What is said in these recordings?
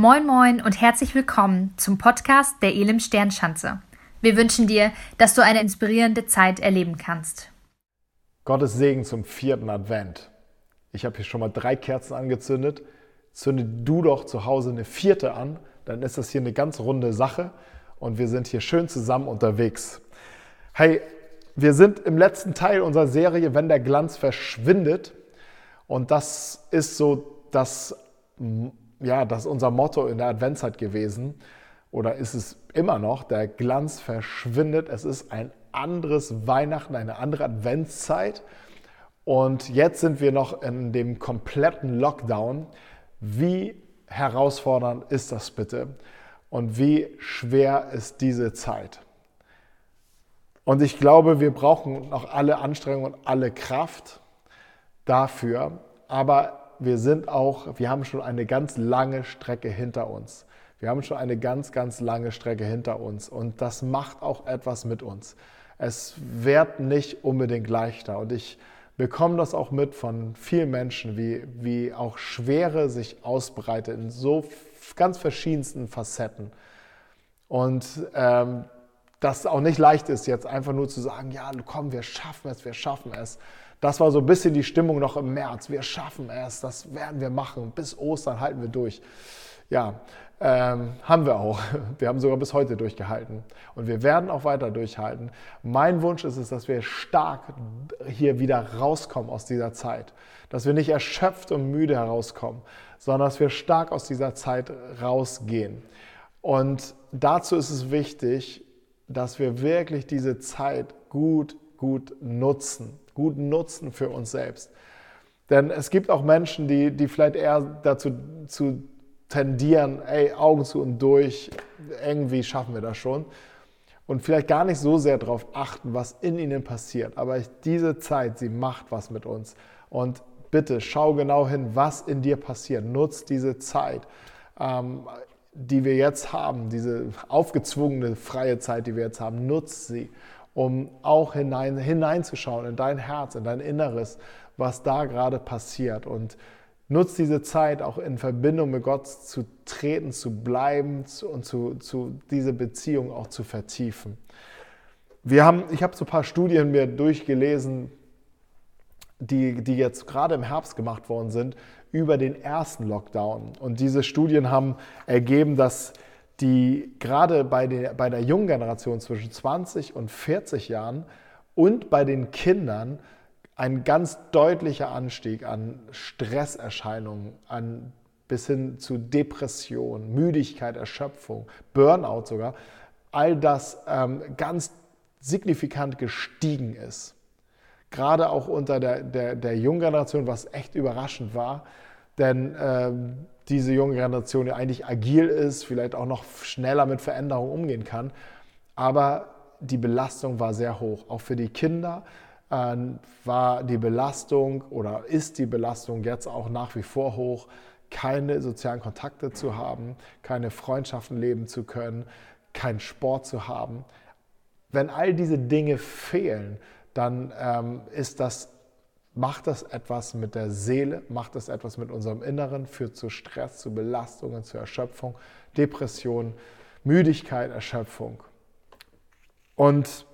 Moin Moin und herzlich willkommen zum Podcast der Elim Sternschanze. Wir wünschen dir, dass du eine inspirierende Zeit erleben kannst. Gottes Segen zum vierten Advent. Ich habe hier schon mal drei Kerzen angezündet. Zünde du doch zu Hause eine vierte an, dann ist das hier eine ganz runde Sache und wir sind hier schön zusammen unterwegs. Hey, wir sind im letzten Teil unserer Serie, wenn der Glanz verschwindet. Und das ist so das ja, das ist unser Motto in der Adventszeit gewesen oder ist es immer noch. Der Glanz verschwindet. Es ist ein anderes Weihnachten, eine andere Adventszeit. Und jetzt sind wir noch in dem kompletten Lockdown. Wie herausfordernd ist das bitte? Und wie schwer ist diese Zeit? Und ich glaube, wir brauchen noch alle Anstrengungen und alle Kraft dafür. Aber wir sind auch, wir haben schon eine ganz lange Strecke hinter uns. Wir haben schon eine ganz, ganz lange Strecke hinter uns und das macht auch etwas mit uns. Es wird nicht unbedingt leichter und ich bekomme das auch mit von vielen Menschen, wie, wie auch Schwere sich ausbreitet in so ganz verschiedensten Facetten. Und ähm, dass es auch nicht leicht ist, jetzt einfach nur zu sagen, ja, komm, wir schaffen es, wir schaffen es. Das war so ein bisschen die Stimmung noch im März. Wir schaffen es, das werden wir machen. Bis Ostern halten wir durch. Ja, ähm, haben wir auch. Wir haben sogar bis heute durchgehalten. Und wir werden auch weiter durchhalten. Mein Wunsch ist es, dass wir stark hier wieder rauskommen aus dieser Zeit. Dass wir nicht erschöpft und müde herauskommen, sondern dass wir stark aus dieser Zeit rausgehen. Und dazu ist es wichtig, dass wir wirklich diese Zeit gut, gut nutzen gut nutzen für uns selbst. Denn es gibt auch Menschen, die, die vielleicht eher dazu zu tendieren, ey, Augen zu und durch, irgendwie schaffen wir das schon. Und vielleicht gar nicht so sehr darauf achten, was in ihnen passiert. Aber diese Zeit, sie macht was mit uns. Und bitte schau genau hin, was in dir passiert. Nutz diese Zeit, ähm, die wir jetzt haben, diese aufgezwungene freie Zeit, die wir jetzt haben. Nutz sie um auch hinein, hineinzuschauen in dein Herz, in dein Inneres, was da gerade passiert. Und nutzt diese Zeit auch in Verbindung mit Gott zu treten, zu bleiben und zu, zu diese Beziehung auch zu vertiefen. Wir haben, ich habe so ein paar Studien mir durchgelesen, die, die jetzt gerade im Herbst gemacht worden sind, über den ersten Lockdown. Und diese Studien haben ergeben, dass die gerade bei der, bei der jungen Generation zwischen 20 und 40 Jahren und bei den Kindern ein ganz deutlicher Anstieg an Stresserscheinungen, an bis hin zu Depression, Müdigkeit, Erschöpfung, Burnout sogar, all das ähm, ganz signifikant gestiegen ist. Gerade auch unter der, der, der jungen Generation, was echt überraschend war, denn ähm, diese junge Generation ja eigentlich agil ist, vielleicht auch noch schneller mit Veränderungen umgehen kann. Aber die Belastung war sehr hoch. Auch für die Kinder äh, war die Belastung oder ist die Belastung jetzt auch nach wie vor hoch, keine sozialen Kontakte zu haben, keine Freundschaften leben zu können, keinen Sport zu haben. Wenn all diese Dinge fehlen, dann ähm, ist das macht das etwas mit der Seele, macht das etwas mit unserem Inneren, führt zu Stress, zu Belastungen, zu Erschöpfung, Depression, Müdigkeit, Erschöpfung. Und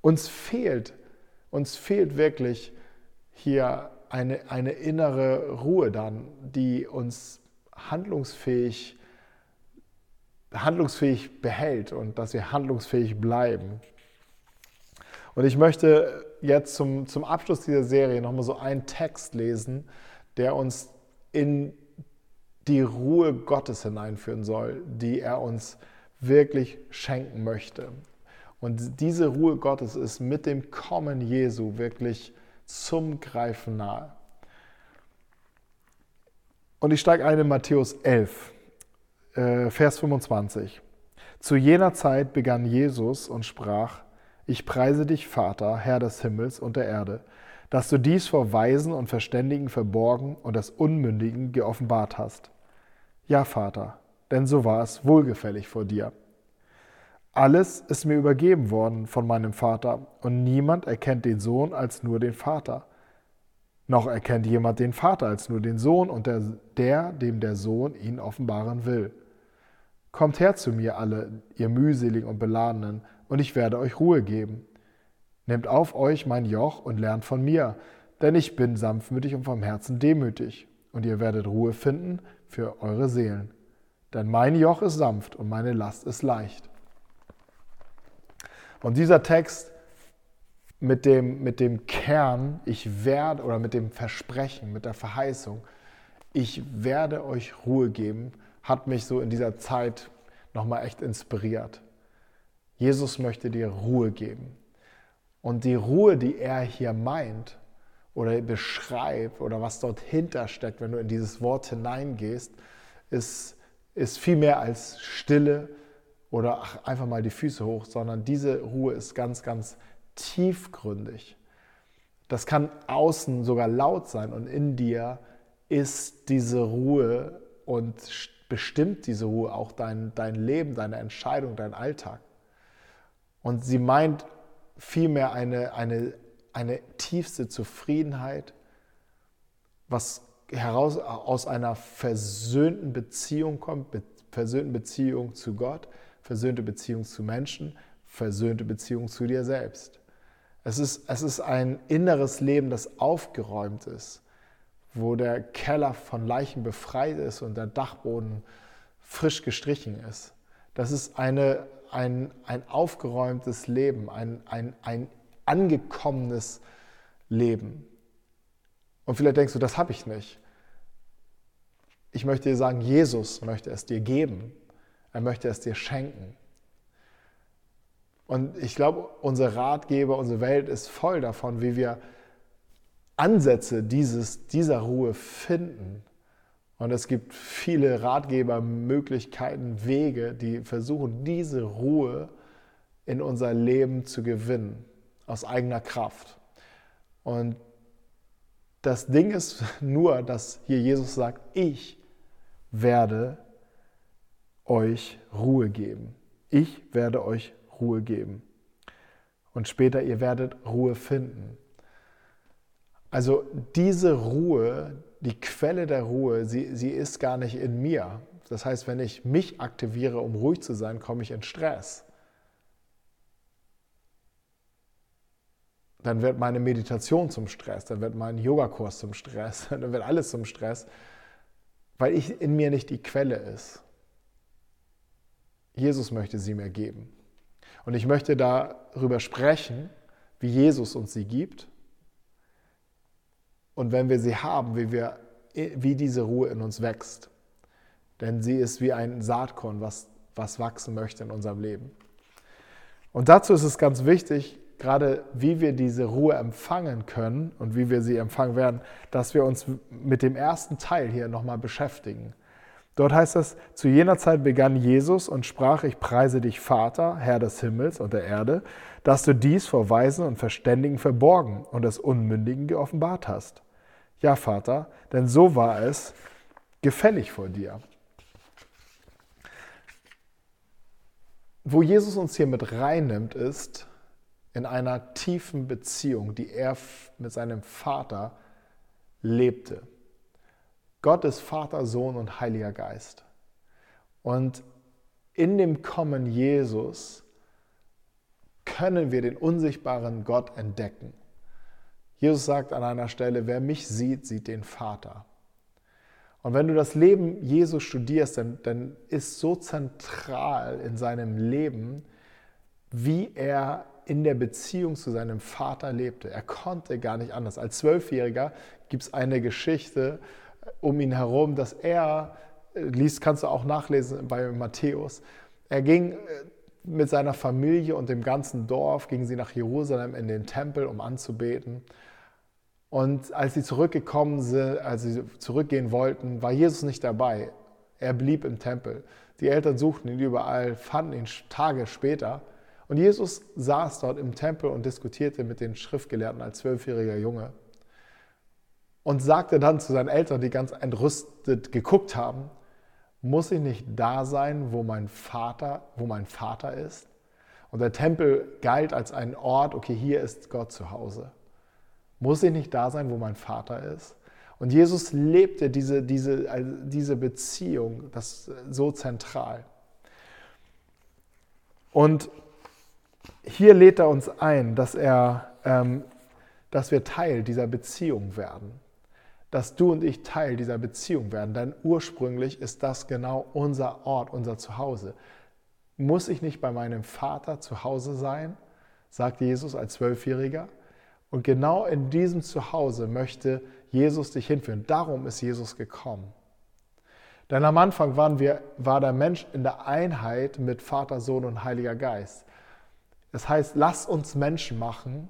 uns fehlt, uns fehlt wirklich hier eine, eine innere Ruhe dann, die uns handlungsfähig, handlungsfähig behält und dass wir handlungsfähig bleiben. Und ich möchte jetzt zum, zum Abschluss dieser Serie nochmal so einen Text lesen, der uns in die Ruhe Gottes hineinführen soll, die er uns wirklich schenken möchte. Und diese Ruhe Gottes ist mit dem Kommen Jesu wirklich zum Greifen nahe. Und ich steige ein in Matthäus 11, äh, Vers 25. Zu jener Zeit begann Jesus und sprach, ich preise dich, Vater, Herr des Himmels und der Erde, dass du dies vor Weisen und Verständigen verborgen und das Unmündigen geoffenbart hast. Ja, Vater, denn so war es wohlgefällig vor dir. Alles ist mir übergeben worden von meinem Vater, und niemand erkennt den Sohn als nur den Vater. Noch erkennt jemand den Vater als nur den Sohn und der, der, dem der Sohn ihn offenbaren will. Kommt her zu mir alle, ihr mühseligen und beladenen, und ich werde euch Ruhe geben. Nehmt auf euch mein Joch und lernt von mir, denn ich bin sanftmütig und vom Herzen demütig, und ihr werdet Ruhe finden für eure Seelen. Denn mein Joch ist sanft und meine Last ist leicht. Und dieser Text mit dem, mit dem Kern, ich werde, oder mit dem Versprechen, mit der Verheißung, ich werde euch Ruhe geben, hat mich so in dieser Zeit nochmal echt inspiriert. Jesus möchte dir Ruhe geben. Und die Ruhe, die er hier meint oder beschreibt oder was dort hinter steckt, wenn du in dieses Wort hineingehst, ist, ist viel mehr als Stille oder ach, einfach mal die Füße hoch, sondern diese Ruhe ist ganz, ganz tiefgründig. Das kann außen sogar laut sein und in dir ist diese Ruhe und bestimmt diese Ruhe auch dein, dein Leben, deine Entscheidung, dein Alltag. Und sie meint vielmehr eine, eine, eine tiefste Zufriedenheit, was heraus aus einer versöhnten Beziehung kommt, be versöhnten Beziehung zu Gott, versöhnte Beziehung zu Menschen, versöhnte Beziehung zu dir selbst. Es ist, es ist ein inneres Leben, das aufgeräumt ist, wo der Keller von Leichen befreit ist und der Dachboden frisch gestrichen ist. Das ist eine, ein, ein aufgeräumtes Leben, ein, ein, ein angekommenes Leben. Und vielleicht denkst du, das habe ich nicht. Ich möchte dir sagen, Jesus möchte es dir geben. Er möchte es dir schenken. Und ich glaube, unser Ratgeber, unsere Welt ist voll davon, wie wir Ansätze dieses, dieser Ruhe finden. Und es gibt viele Ratgeber, Möglichkeiten, Wege, die versuchen, diese Ruhe in unser Leben zu gewinnen, aus eigener Kraft. Und das Ding ist nur, dass hier Jesus sagt, ich werde euch Ruhe geben. Ich werde euch Ruhe geben. Und später, ihr werdet Ruhe finden. Also diese Ruhe, die Quelle der Ruhe, sie, sie ist gar nicht in mir. Das heißt, wenn ich mich aktiviere, um ruhig zu sein, komme ich in Stress. Dann wird meine Meditation zum Stress, dann wird mein Yogakurs zum Stress, dann wird alles zum Stress, weil ich in mir nicht die Quelle ist. Jesus möchte sie mir geben. Und ich möchte darüber sprechen, wie Jesus uns sie gibt. Und wenn wir sie haben, wie, wir, wie diese Ruhe in uns wächst. Denn sie ist wie ein Saatkorn, was, was wachsen möchte in unserem Leben. Und dazu ist es ganz wichtig, gerade wie wir diese Ruhe empfangen können und wie wir sie empfangen werden, dass wir uns mit dem ersten Teil hier nochmal beschäftigen. Dort heißt es, zu jener Zeit begann Jesus und sprach, ich preise dich, Vater, Herr des Himmels und der Erde, dass du dies vor Weisen und Verständigen verborgen und des Unmündigen geoffenbart hast. Ja, Vater, denn so war es gefällig vor dir. Wo Jesus uns hier mit reinnimmt, ist in einer tiefen Beziehung, die er mit seinem Vater lebte. Gott ist Vater, Sohn und Heiliger Geist. Und in dem Kommen Jesus können wir den unsichtbaren Gott entdecken. Jesus sagt an einer Stelle, wer mich sieht, sieht den Vater. Und wenn du das Leben Jesus studierst, dann, dann ist so zentral in seinem Leben, wie er in der Beziehung zu seinem Vater lebte. Er konnte gar nicht anders. Als Zwölfjähriger gibt es eine Geschichte, um ihn herum, dass er, äh, liest, kannst du auch nachlesen bei Matthäus, er ging äh, mit seiner Familie und dem ganzen Dorf, gingen sie nach Jerusalem in den Tempel, um anzubeten. Und als sie zurückgekommen sind, als sie zurückgehen wollten, war Jesus nicht dabei. Er blieb im Tempel. Die Eltern suchten ihn überall, fanden ihn Tage später. Und Jesus saß dort im Tempel und diskutierte mit den Schriftgelehrten als zwölfjähriger Junge und sagte dann zu seinen Eltern, die ganz entrüstet geguckt haben, muss ich nicht da sein, wo mein Vater, wo mein Vater ist? Und der Tempel galt als ein Ort, okay, hier ist Gott zu Hause. Muss ich nicht da sein, wo mein Vater ist? Und Jesus lebte diese, diese, also diese Beziehung, das so zentral. Und hier lädt er uns ein, dass, er, ähm, dass wir Teil dieser Beziehung werden. Dass du und ich Teil dieser Beziehung werden. Denn ursprünglich ist das genau unser Ort, unser Zuhause. Muss ich nicht bei meinem Vater zu Hause sein, sagt Jesus als Zwölfjähriger. Und genau in diesem Zuhause möchte Jesus dich hinführen. Darum ist Jesus gekommen. Denn am Anfang waren wir, war der Mensch in der Einheit mit Vater, Sohn und Heiliger Geist. Das heißt, lass uns Menschen machen.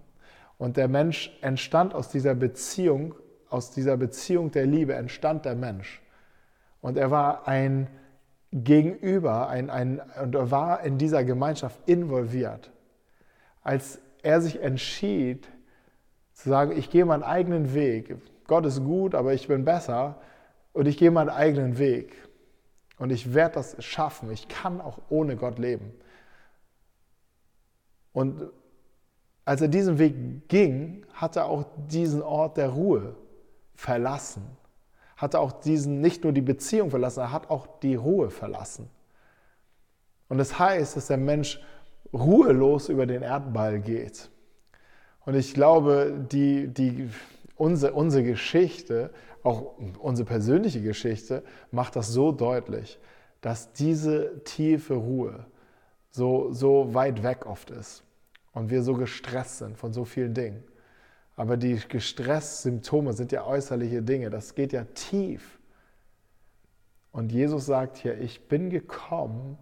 Und der Mensch entstand aus dieser Beziehung, aus dieser Beziehung der Liebe entstand der Mensch. Und er war ein Gegenüber, ein, ein, und er war in dieser Gemeinschaft involviert. Als er sich entschied, zu sagen, ich gehe meinen eigenen Weg. Gott ist gut, aber ich bin besser und ich gehe meinen eigenen Weg. Und ich werde das schaffen. Ich kann auch ohne Gott leben. Und als er diesen Weg ging, hat er auch diesen Ort der Ruhe verlassen. Hat er auch diesen, nicht nur die Beziehung verlassen, er hat auch die Ruhe verlassen. Und das heißt, dass der Mensch ruhelos über den Erdball geht. Und ich glaube, die, die, unsere, unsere Geschichte, auch unsere persönliche Geschichte, macht das so deutlich, dass diese tiefe Ruhe so, so weit weg oft ist und wir so gestresst sind von so vielen Dingen. Aber die Gestressymptome sind ja äußerliche Dinge, das geht ja tief. Und Jesus sagt hier, ich bin gekommen,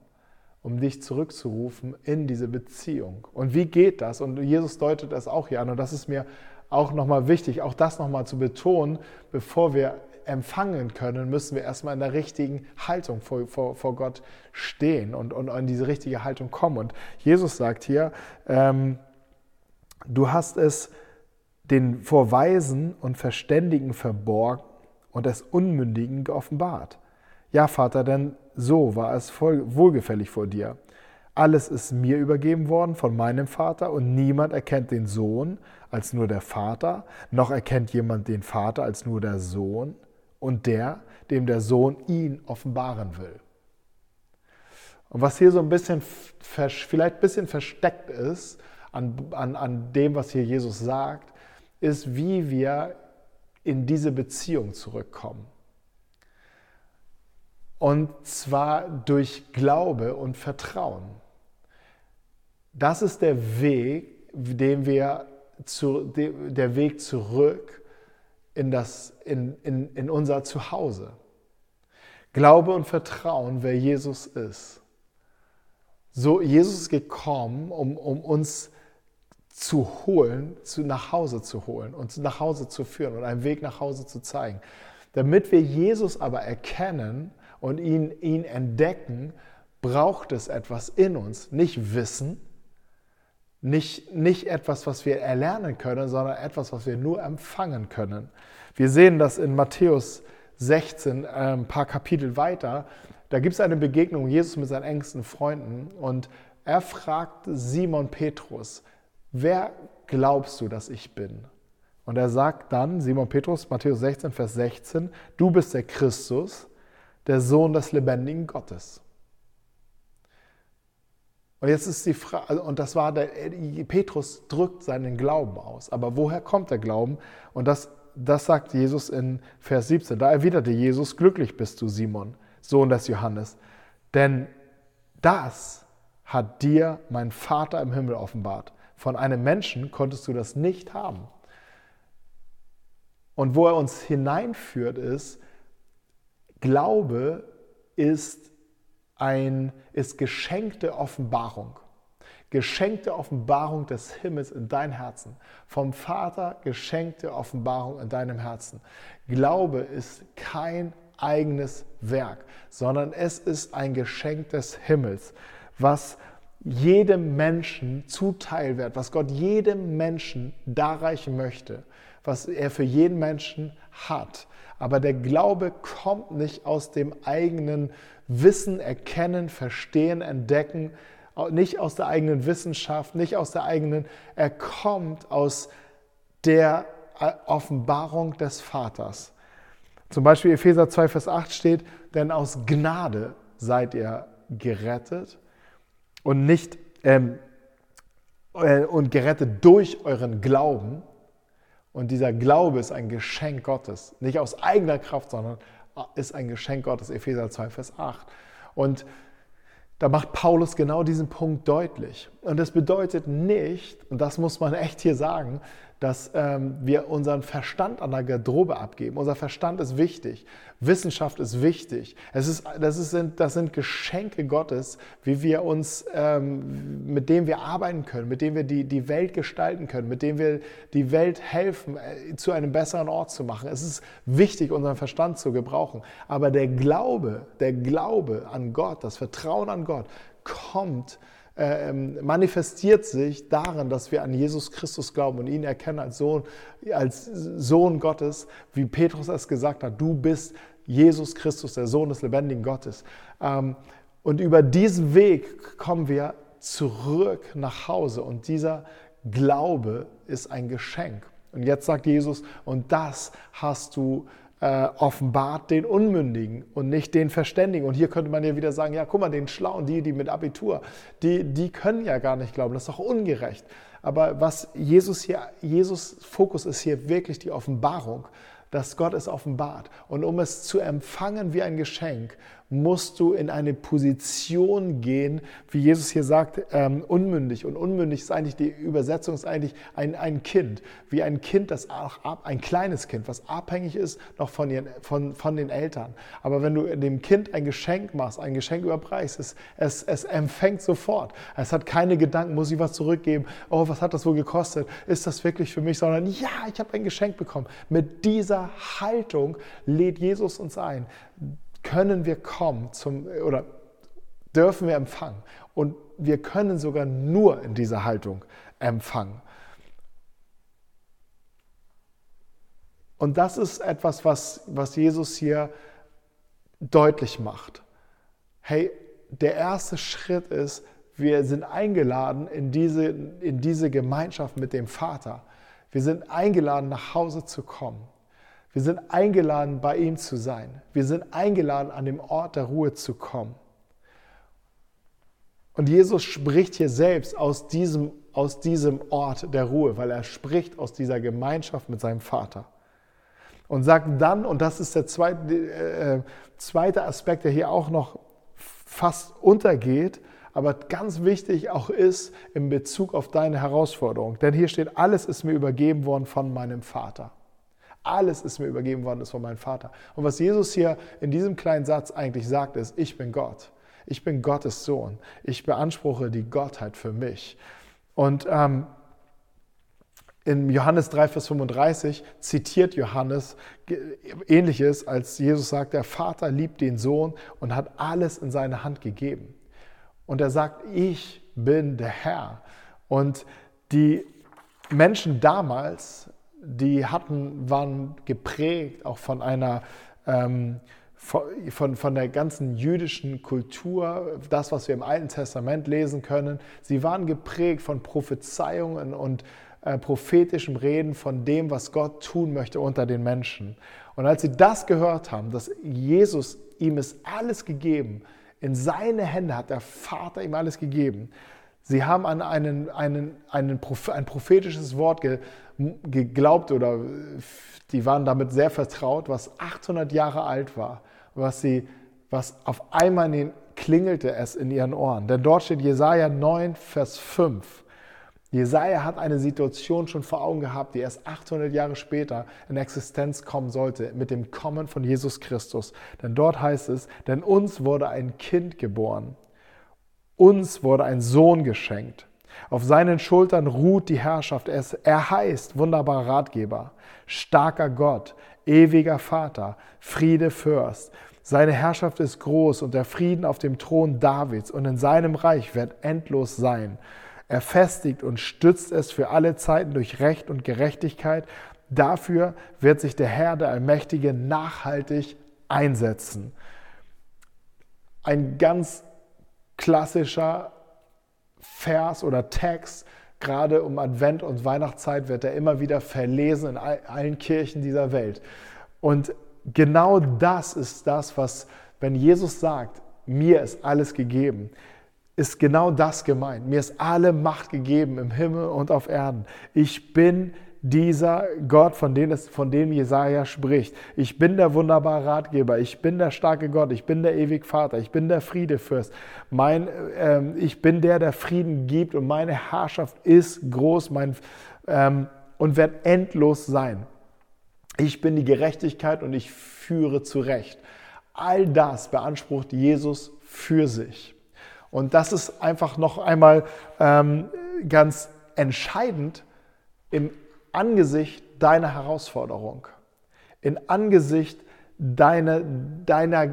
um dich zurückzurufen in diese Beziehung. Und wie geht das? Und Jesus deutet das auch hier an. Und das ist mir auch nochmal wichtig, auch das nochmal zu betonen, bevor wir empfangen können, müssen wir erstmal in der richtigen Haltung vor, vor, vor Gott stehen und, und in diese richtige Haltung kommen. Und Jesus sagt hier, ähm, du hast es den vor Weisen und Verständigen verborgen und des Unmündigen geoffenbart. Ja, Vater, denn so war es voll, wohlgefällig vor dir. Alles ist mir übergeben worden von meinem Vater und niemand erkennt den Sohn als nur der Vater, noch erkennt jemand den Vater als nur der Sohn und der, dem der Sohn ihn offenbaren will. Und was hier so ein bisschen, vielleicht ein bisschen versteckt ist an, an, an dem, was hier Jesus sagt, ist, wie wir in diese Beziehung zurückkommen. Und zwar durch Glaube und Vertrauen. Das ist der Weg, den wir zu, der Weg zurück in, das, in, in, in unser Zuhause. Glaube und Vertrauen, wer Jesus ist. So, Jesus ist gekommen, um, um uns zu holen, zu, nach Hause zu holen und nach Hause zu führen und einen Weg nach Hause zu zeigen. Damit wir Jesus aber erkennen, und ihn, ihn entdecken, braucht es etwas in uns. Nicht Wissen, nicht, nicht etwas, was wir erlernen können, sondern etwas, was wir nur empfangen können. Wir sehen das in Matthäus 16, äh, ein paar Kapitel weiter. Da gibt es eine Begegnung, Jesus mit seinen engsten Freunden und er fragt Simon Petrus, wer glaubst du, dass ich bin? Und er sagt dann, Simon Petrus, Matthäus 16, Vers 16, du bist der Christus, der Sohn des lebendigen Gottes. Und jetzt ist die Frage, also, und das war der, Petrus drückt seinen Glauben aus. Aber woher kommt der Glauben? Und das, das sagt Jesus in Vers 17. Da erwiderte Jesus, glücklich bist du, Simon, Sohn des Johannes. Denn das hat dir mein Vater im Himmel offenbart. Von einem Menschen konntest du das nicht haben. Und wo er uns hineinführt, ist, Glaube ist, ein, ist geschenkte Offenbarung. Geschenkte Offenbarung des Himmels in dein Herzen. Vom Vater geschenkte Offenbarung in deinem Herzen. Glaube ist kein eigenes Werk, sondern es ist ein Geschenk des Himmels, was jedem Menschen zuteil wird, was Gott jedem Menschen darreichen möchte, was er für jeden Menschen hat. Aber der Glaube kommt nicht aus dem eigenen Wissen, Erkennen, Verstehen, Entdecken, nicht aus der eigenen Wissenschaft, nicht aus der eigenen, er kommt aus der Offenbarung des Vaters. Zum Beispiel Epheser 2, Vers 8 steht, denn aus Gnade seid ihr gerettet und nicht ähm, äh, und gerettet durch euren Glauben. Und dieser Glaube ist ein Geschenk Gottes, nicht aus eigener Kraft, sondern ist ein Geschenk Gottes. Epheser 2, Vers 8. Und da macht Paulus genau diesen Punkt deutlich. Und das bedeutet nicht, und das muss man echt hier sagen, dass ähm, wir unseren Verstand an der Garderobe abgeben. Unser Verstand ist wichtig. Wissenschaft ist wichtig. Es ist, das, ist, das sind Geschenke Gottes, wie wir uns, ähm, mit denen wir arbeiten können, mit denen wir die, die Welt gestalten können, mit denen wir die Welt helfen, äh, zu einem besseren Ort zu machen. Es ist wichtig, unseren Verstand zu gebrauchen. Aber der Glaube, der Glaube an Gott, das Vertrauen an Gott kommt manifestiert sich darin, dass wir an Jesus Christus glauben und ihn erkennen als Sohn, als Sohn Gottes, wie Petrus es gesagt hat, du bist Jesus Christus, der Sohn des lebendigen Gottes. Ähm, und über diesen Weg kommen wir zurück nach Hause und dieser Glaube ist ein Geschenk. Und jetzt sagt Jesus, und das hast du äh, offenbart den Unmündigen und nicht den Verständigen. Und hier könnte man ja wieder sagen, ja, guck mal, den Schlauen, die, die mit Abitur, die, die können ja gar nicht glauben, das ist doch ungerecht. Aber was Jesus hier, Jesus Fokus ist hier wirklich die Offenbarung, dass Gott es offenbart. Und um es zu empfangen wie ein Geschenk, musst du in eine Position gehen, wie Jesus hier sagt, ähm, unmündig. Und unmündig ist eigentlich, die Übersetzung ist eigentlich ein, ein Kind, wie ein Kind, das auch ein kleines Kind, was abhängig ist noch von, ihren, von, von den Eltern. Aber wenn du dem Kind ein Geschenk machst, ein Geschenk überpreist, es, es, es empfängt sofort. Es hat keine Gedanken, muss ich was zurückgeben, oh, was hat das wohl gekostet, ist das wirklich für mich, sondern ja, ich habe ein Geschenk bekommen. Mit dieser Haltung lädt Jesus uns ein können wir kommen zum, oder dürfen wir empfangen. Und wir können sogar nur in dieser Haltung empfangen. Und das ist etwas, was, was Jesus hier deutlich macht. Hey, der erste Schritt ist, wir sind eingeladen in diese, in diese Gemeinschaft mit dem Vater. Wir sind eingeladen, nach Hause zu kommen. Wir sind eingeladen, bei ihm zu sein. Wir sind eingeladen, an dem Ort der Ruhe zu kommen. Und Jesus spricht hier selbst aus diesem, aus diesem Ort der Ruhe, weil er spricht aus dieser Gemeinschaft mit seinem Vater. Und sagt dann, und das ist der zweite, äh, zweite Aspekt, der hier auch noch fast untergeht, aber ganz wichtig auch ist in Bezug auf deine Herausforderung. Denn hier steht, alles ist mir übergeben worden von meinem Vater. Alles ist mir übergeben worden, ist von meinem Vater. Und was Jesus hier in diesem kleinen Satz eigentlich sagt, ist, ich bin Gott. Ich bin Gottes Sohn. Ich beanspruche die Gottheit für mich. Und ähm, in Johannes 3, Vers 35 zitiert Johannes ähnliches, als Jesus sagt, der Vater liebt den Sohn und hat alles in seine Hand gegeben. Und er sagt, ich bin der Herr. Und die Menschen damals die hatten, waren geprägt auch von einer, ähm, von, von der ganzen jüdischen Kultur, das, was wir im Alten Testament lesen können. Sie waren geprägt von Prophezeiungen und äh, prophetischem Reden von dem, was Gott tun möchte unter den Menschen. Und als sie das gehört haben, dass Jesus ihm ist alles gegeben, in seine Hände hat der Vater ihm alles gegeben, Sie haben an einen, einen, einen, ein prophetisches Wort geglaubt oder die waren damit sehr vertraut, was 800 Jahre alt war, was, sie, was auf einmal klingelte es in ihren Ohren. Denn dort steht Jesaja 9, Vers 5. Jesaja hat eine Situation schon vor Augen gehabt, die erst 800 Jahre später in Existenz kommen sollte, mit dem Kommen von Jesus Christus. Denn dort heißt es, denn uns wurde ein Kind geboren uns wurde ein Sohn geschenkt. Auf seinen Schultern ruht die Herrschaft. Er heißt wunderbarer Ratgeber, starker Gott, ewiger Vater, Friede Fürst. Seine Herrschaft ist groß und der Frieden auf dem Thron Davids und in seinem Reich wird endlos sein. Er festigt und stützt es für alle Zeiten durch Recht und Gerechtigkeit. Dafür wird sich der Herr, der Allmächtige, nachhaltig einsetzen. Ein ganz klassischer Vers oder Text, gerade um Advent und Weihnachtszeit wird er immer wieder verlesen in allen Kirchen dieser Welt. Und genau das ist das, was, wenn Jesus sagt, mir ist alles gegeben, ist genau das gemeint. Mir ist alle Macht gegeben im Himmel und auf Erden. Ich bin dieser Gott, von dem, es, von dem Jesaja spricht. Ich bin der wunderbare Ratgeber, ich bin der starke Gott, ich bin der ewig Vater, ich bin der Friedefürst. Mein, ähm, ich bin der, der Frieden gibt und meine Herrschaft ist groß mein, ähm, und wird endlos sein. Ich bin die Gerechtigkeit und ich führe zurecht. All das beansprucht Jesus für sich. Und das ist einfach noch einmal ähm, ganz entscheidend im Angesicht deiner Herausforderung, in Angesicht deiner, deiner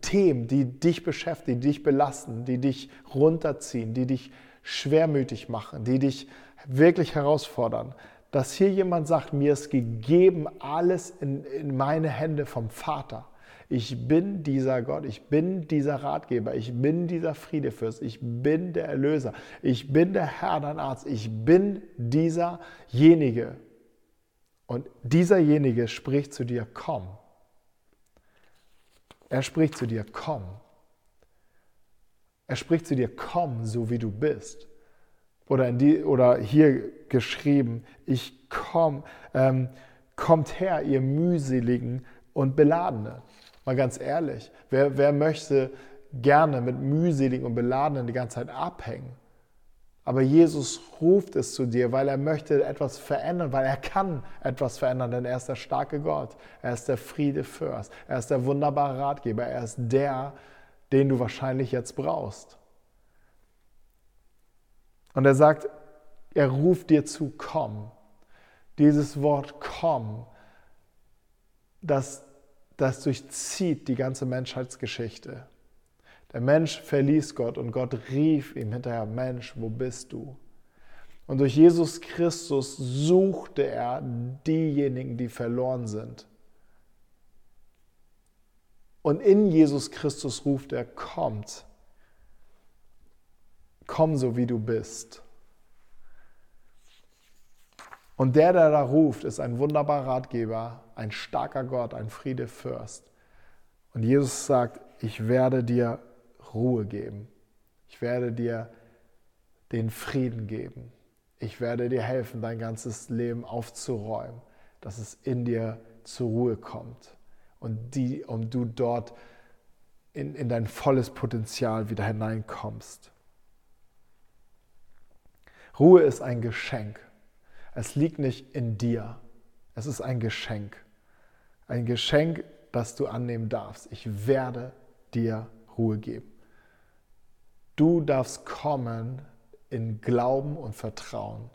Themen, die dich beschäftigen, die dich belasten, die dich runterziehen, die dich schwermütig machen, die dich wirklich herausfordern, dass hier jemand sagt, mir ist gegeben alles in, in meine Hände vom Vater. Ich bin dieser Gott, ich bin dieser Ratgeber, ich bin dieser Friedefürst, ich bin der Erlöser, ich bin der Herr, dein Arzt, ich bin dieserjenige. Und dieserjenige spricht zu dir, komm. Er spricht zu dir, komm. Er spricht zu dir, komm, so wie du bist. Oder, die, oder hier geschrieben, ich komm, ähm, kommt her, ihr mühseligen und Beladene. Mal ganz ehrlich, wer, wer möchte gerne mit mühseligen und beladenen die ganze Zeit abhängen? Aber Jesus ruft es zu dir, weil er möchte etwas verändern, weil er kann etwas verändern, denn er ist der starke Gott, er ist der Friedefürst, er ist der wunderbare Ratgeber, er ist der, den du wahrscheinlich jetzt brauchst. Und er sagt, er ruft dir zu, komm. Dieses Wort komm, das das durchzieht die ganze Menschheitsgeschichte. Der Mensch verließ Gott und Gott rief ihm hinterher, Mensch, wo bist du? Und durch Jesus Christus suchte er diejenigen, die verloren sind. Und in Jesus Christus ruft er, kommt, komm so wie du bist. Und der, der da ruft, ist ein wunderbarer Ratgeber, ein starker Gott, ein Friedefürst. Und Jesus sagt, ich werde dir Ruhe geben. Ich werde dir den Frieden geben. Ich werde dir helfen, dein ganzes Leben aufzuräumen, dass es in dir zur Ruhe kommt und die, um du dort in, in dein volles Potenzial wieder hineinkommst. Ruhe ist ein Geschenk. Es liegt nicht in dir. Es ist ein Geschenk. Ein Geschenk, das du annehmen darfst. Ich werde dir Ruhe geben. Du darfst kommen in Glauben und Vertrauen.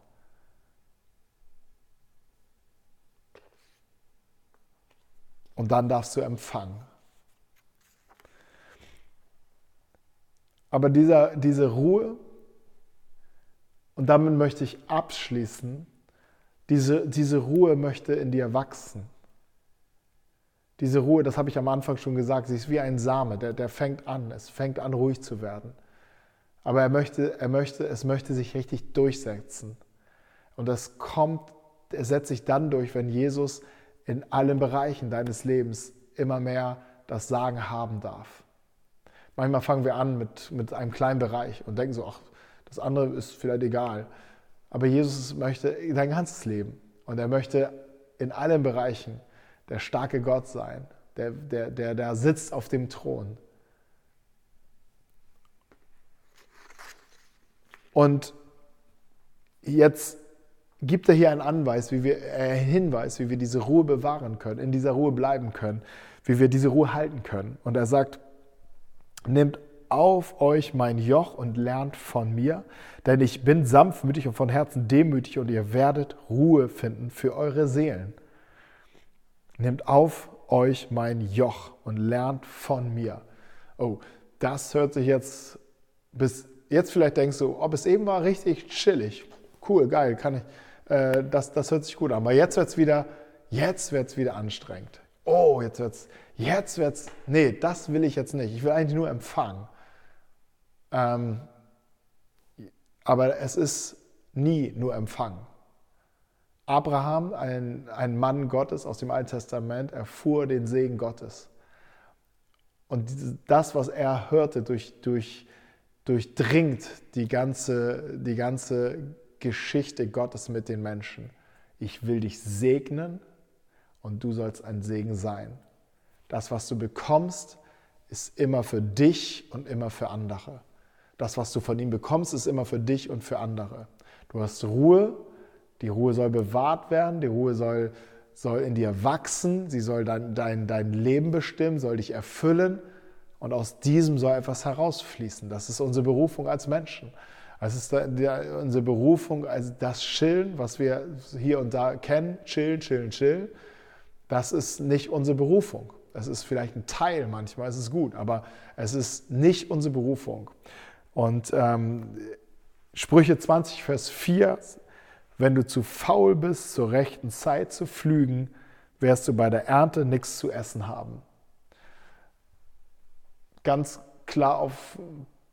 Und dann darfst du empfangen. Aber dieser, diese Ruhe, und damit möchte ich abschließen, diese, diese Ruhe möchte in dir wachsen. Diese Ruhe, das habe ich am Anfang schon gesagt, sie ist wie ein Same, der, der fängt an, es fängt an ruhig zu werden. Aber er möchte, er möchte, es möchte sich richtig durchsetzen. Und das kommt, es setzt sich dann durch, wenn Jesus in allen Bereichen deines Lebens immer mehr das Sagen haben darf. Manchmal fangen wir an mit, mit einem kleinen Bereich und denken so, ach, das andere ist vielleicht egal. Aber Jesus möchte dein ganzes Leben und er möchte in allen Bereichen der starke Gott sein, der, der, der da sitzt auf dem Thron. Und jetzt gibt er hier einen Anweis, wie wir, äh, Hinweis, wie wir diese Ruhe bewahren können, in dieser Ruhe bleiben können, wie wir diese Ruhe halten können. Und er sagt, nehmt auf euch mein Joch und lernt von mir, denn ich bin sanftmütig und von Herzen demütig und ihr werdet Ruhe finden für eure Seelen. Nehmt auf euch mein Joch und lernt von mir. Oh, das hört sich jetzt bis jetzt vielleicht denkst du, ob es eben war richtig chillig, cool, geil, kann ich, äh, das, das hört sich gut an. Aber jetzt wird es wieder, jetzt wird es wieder anstrengend. Oh, jetzt wird's, jetzt wird's, nee, das will ich jetzt nicht. Ich will eigentlich nur empfangen. Ähm, aber es ist nie nur empfangen. Abraham, ein, ein Mann Gottes aus dem Alten Testament, erfuhr den Segen Gottes. Und das, was er hörte, durch, durch, durchdringt die ganze, die ganze Geschichte Gottes mit den Menschen. Ich will dich segnen und du sollst ein Segen sein. Das, was du bekommst, ist immer für dich und immer für andere. Das, was du von ihm bekommst, ist immer für dich und für andere. Du hast Ruhe, die Ruhe soll bewahrt werden, die Ruhe soll, soll in dir wachsen, sie soll dein, dein, dein Leben bestimmen, soll dich erfüllen und aus diesem soll etwas herausfließen. Das ist unsere Berufung als Menschen. Es ist unsere Berufung, also das Chillen, was wir hier und da kennen, chillen, chillen, chillen, das ist nicht unsere Berufung. Das ist vielleicht ein Teil manchmal, es ist gut, aber es ist nicht unsere Berufung. Und ähm, Sprüche 20, Vers 4, wenn du zu faul bist, zur rechten Zeit zu pflügen, wirst du bei der Ernte nichts zu essen haben. Ganz klar auf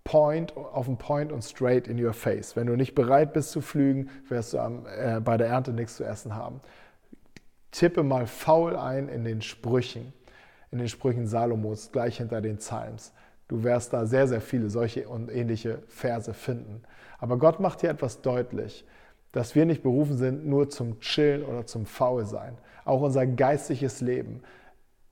Point, auf den Point und straight in your face. Wenn du nicht bereit bist zu pflügen, wirst du am, äh, bei der Ernte nichts zu essen haben. Tippe mal faul ein in den Sprüchen, in den Sprüchen Salomos, gleich hinter den Psalms. Du wirst da sehr, sehr viele solche und ähnliche Verse finden. Aber Gott macht hier etwas deutlich, dass wir nicht berufen sind nur zum Chillen oder zum Faulsein. Auch unser geistliches Leben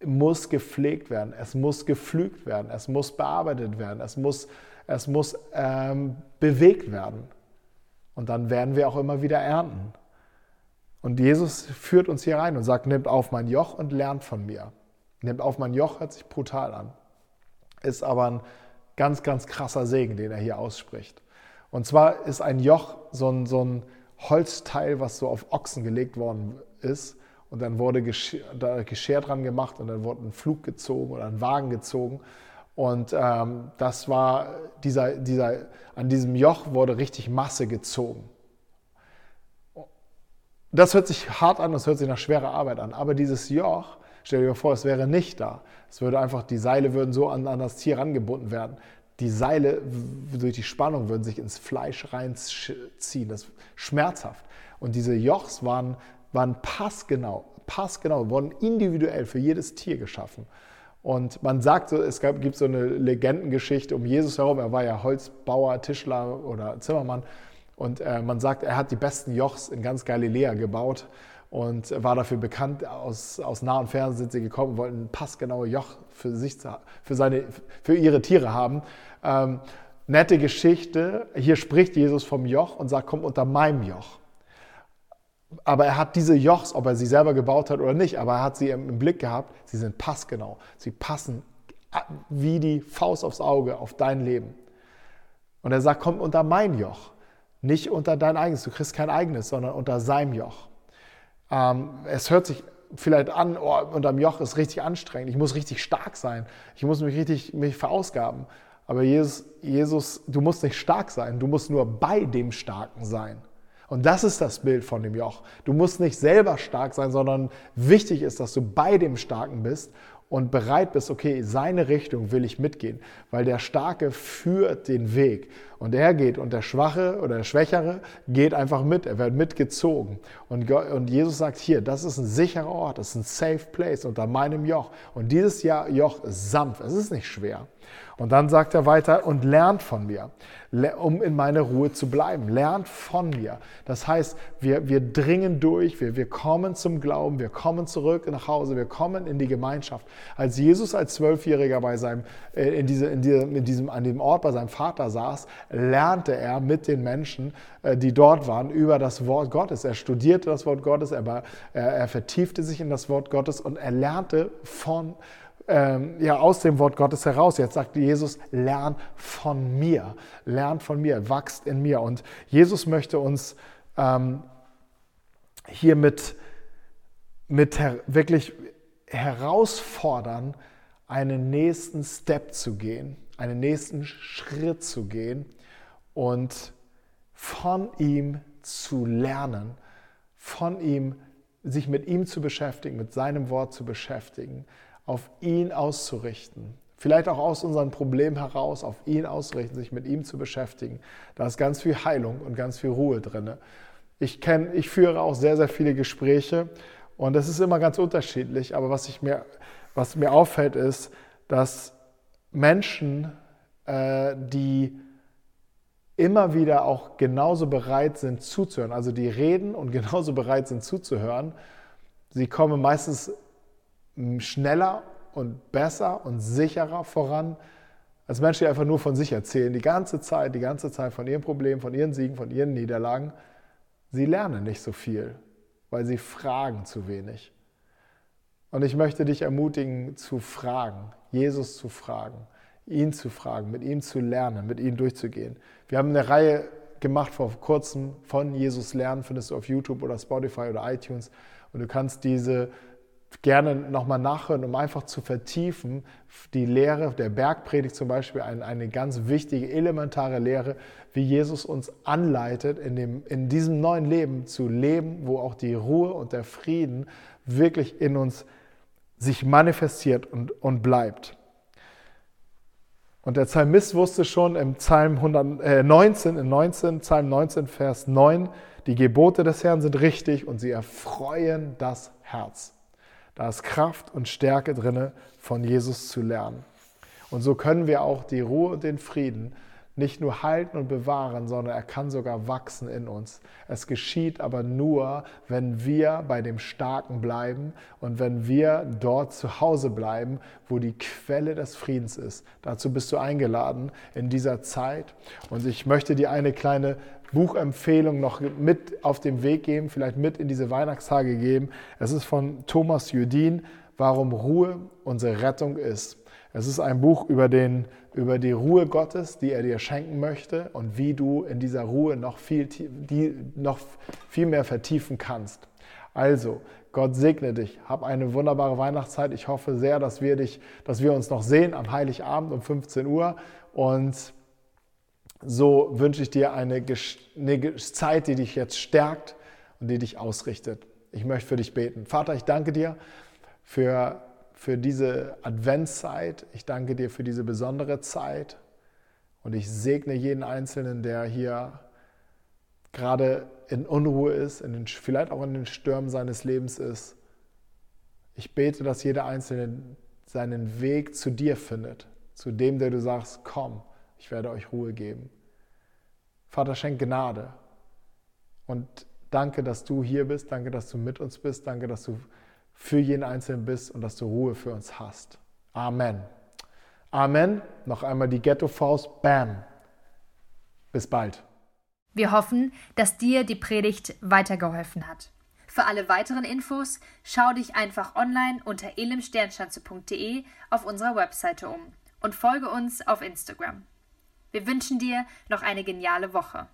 muss gepflegt werden, es muss gepflügt werden, es muss bearbeitet werden, es muss, es muss ähm, bewegt werden. Und dann werden wir auch immer wieder ernten. Und Jesus führt uns hier rein und sagt, nehmt auf mein Joch und lernt von mir. Nehmt auf mein Joch, hört sich brutal an. Ist aber ein ganz, ganz krasser Segen, den er hier ausspricht. Und zwar ist ein Joch so ein, so ein Holzteil, was so auf Ochsen gelegt worden ist. Und dann wurde Geschirr, da Geschirr dran gemacht und dann wurde ein Flug gezogen oder ein Wagen gezogen. Und ähm, das war dieser, dieser, an diesem Joch wurde richtig Masse gezogen. Das hört sich hart an, das hört sich nach schwerer Arbeit an. Aber dieses Joch, stell dir vor, es wäre nicht da. Es würde einfach, die Seile würden so an, an das Tier rangebunden werden. Die Seile durch die Spannung würden sich ins Fleisch reinziehen. Das ist schmerzhaft. Und diese Jochs waren, waren passgenau, passgenau, wurden individuell für jedes Tier geschaffen. Und man sagt, es gab, gibt so eine Legendengeschichte um Jesus herum. Er war ja Holzbauer, Tischler oder Zimmermann. Und äh, man sagt, er hat die besten Jochs in ganz Galiläa gebaut und war dafür bekannt. Aus, aus nah und fern sind sie gekommen, wollten ein passgenaue Joch für, sich, für, seine, für ihre Tiere haben. Ähm, nette Geschichte. Hier spricht Jesus vom Joch und sagt, komm unter meinem Joch. Aber er hat diese Jochs, ob er sie selber gebaut hat oder nicht, aber er hat sie im Blick gehabt. Sie sind passgenau. Sie passen wie die Faust aufs Auge auf dein Leben. Und er sagt, komm unter mein Joch. Nicht unter dein eigenes. Du kriegst kein eigenes, sondern unter seinem Joch. Ähm, es hört sich vielleicht an, oh, unterm Joch ist richtig anstrengend. Ich muss richtig stark sein. Ich muss mich richtig mich verausgaben. Aber Jesus, Jesus, du musst nicht stark sein. Du musst nur bei dem Starken sein. Und das ist das Bild von dem Joch. Du musst nicht selber stark sein, sondern wichtig ist, dass du bei dem Starken bist und bereit bist, okay, seine Richtung will ich mitgehen, weil der Starke führt den Weg und er geht und der Schwache oder der Schwächere geht einfach mit, er wird mitgezogen. Und, und Jesus sagt hier, das ist ein sicherer Ort, das ist ein safe place unter meinem Joch. Und dieses Joch ist sanft, es ist nicht schwer. Und dann sagt er weiter, und lernt von mir, um in meiner Ruhe zu bleiben. Lernt von mir. Das heißt, wir, wir dringen durch, wir, wir kommen zum Glauben, wir kommen zurück nach Hause, wir kommen in die Gemeinschaft. Als Jesus als Zwölfjähriger bei seinem, äh, in, diese, in, diesem, in diesem, an dem Ort bei seinem Vater saß, lernte er mit den Menschen, äh, die dort waren, über das Wort Gottes. Er studierte das Wort Gottes, er, er, er vertiefte sich in das Wort Gottes und er lernte von ähm, ja, aus dem Wort Gottes heraus. Jetzt sagt Jesus, lern von mir, lern von mir, wachst in mir. Und Jesus möchte uns ähm, hier mit, mit her wirklich herausfordern, einen nächsten Step zu gehen, einen nächsten Schritt zu gehen und von ihm zu lernen, von ihm sich mit ihm zu beschäftigen, mit seinem Wort zu beschäftigen, auf ihn auszurichten, Vielleicht auch aus unseren Problemen heraus, auf ihn ausrichten, sich mit ihm zu beschäftigen. Da ist ganz viel Heilung und ganz viel Ruhe drin. Ich, kenn, ich führe auch sehr, sehr viele Gespräche und das ist immer ganz unterschiedlich. Aber was, ich mir, was mir auffällt, ist, dass Menschen, äh, die immer wieder auch genauso bereit sind zuzuhören, also die reden und genauso bereit sind zuzuhören, sie kommen meistens schneller und besser und sicherer voran, als Menschen, die einfach nur von sich erzählen, die ganze Zeit, die ganze Zeit von ihren Problemen, von ihren Siegen, von ihren Niederlagen. Sie lernen nicht so viel, weil sie fragen zu wenig. Und ich möchte dich ermutigen, zu fragen, Jesus zu fragen, ihn zu fragen, mit ihm zu lernen, mit ihm durchzugehen. Wir haben eine Reihe gemacht vor kurzem von Jesus lernen, findest du auf YouTube oder Spotify oder iTunes. Und du kannst diese gerne nochmal nachhören, um einfach zu vertiefen. Die Lehre der Bergpredigt zum Beispiel, eine, eine ganz wichtige, elementare Lehre, wie Jesus uns anleitet, in, dem, in diesem neuen Leben zu leben, wo auch die Ruhe und der Frieden wirklich in uns sich manifestiert und, und bleibt. Und der Psalmist wusste schon im Psalm 119, äh, in 19, Psalm 19, Vers 9, die Gebote des Herrn sind richtig und sie erfreuen das Herz. Da ist Kraft und Stärke drinne, von Jesus zu lernen. Und so können wir auch die Ruhe und den Frieden nicht nur halten und bewahren, sondern er kann sogar wachsen in uns. Es geschieht aber nur, wenn wir bei dem Starken bleiben und wenn wir dort zu Hause bleiben, wo die Quelle des Friedens ist. Dazu bist du eingeladen in dieser Zeit. Und ich möchte dir eine kleine Buchempfehlung noch mit auf den Weg geben, vielleicht mit in diese Weihnachtstage geben. Es ist von Thomas Judin, Warum Ruhe unsere Rettung ist. Es ist ein Buch über, den, über die Ruhe Gottes, die er dir schenken möchte und wie du in dieser Ruhe noch viel, die, noch viel mehr vertiefen kannst. Also, Gott segne dich. Hab eine wunderbare Weihnachtszeit. Ich hoffe sehr, dass wir, dich, dass wir uns noch sehen am Heiligabend um 15 Uhr. Und so wünsche ich dir eine, eine Zeit, die dich jetzt stärkt und die dich ausrichtet. Ich möchte für dich beten. Vater, ich danke dir für für diese Adventszeit. Ich danke dir für diese besondere Zeit. Und ich segne jeden Einzelnen, der hier gerade in Unruhe ist, in den, vielleicht auch in den Stürmen seines Lebens ist. Ich bete, dass jeder Einzelne seinen Weg zu dir findet, zu dem, der du sagst, komm, ich werde euch Ruhe geben. Vater, schenk Gnade. Und danke, dass du hier bist. Danke, dass du mit uns bist. Danke, dass du für jeden Einzelnen bist und dass du Ruhe für uns hast. Amen. Amen. Noch einmal die Ghetto-Faust. Bam. Bis bald. Wir hoffen, dass dir die Predigt weitergeholfen hat. Für alle weiteren Infos schau dich einfach online unter elimsternschanze.de auf unserer Webseite um und folge uns auf Instagram. Wir wünschen dir noch eine geniale Woche.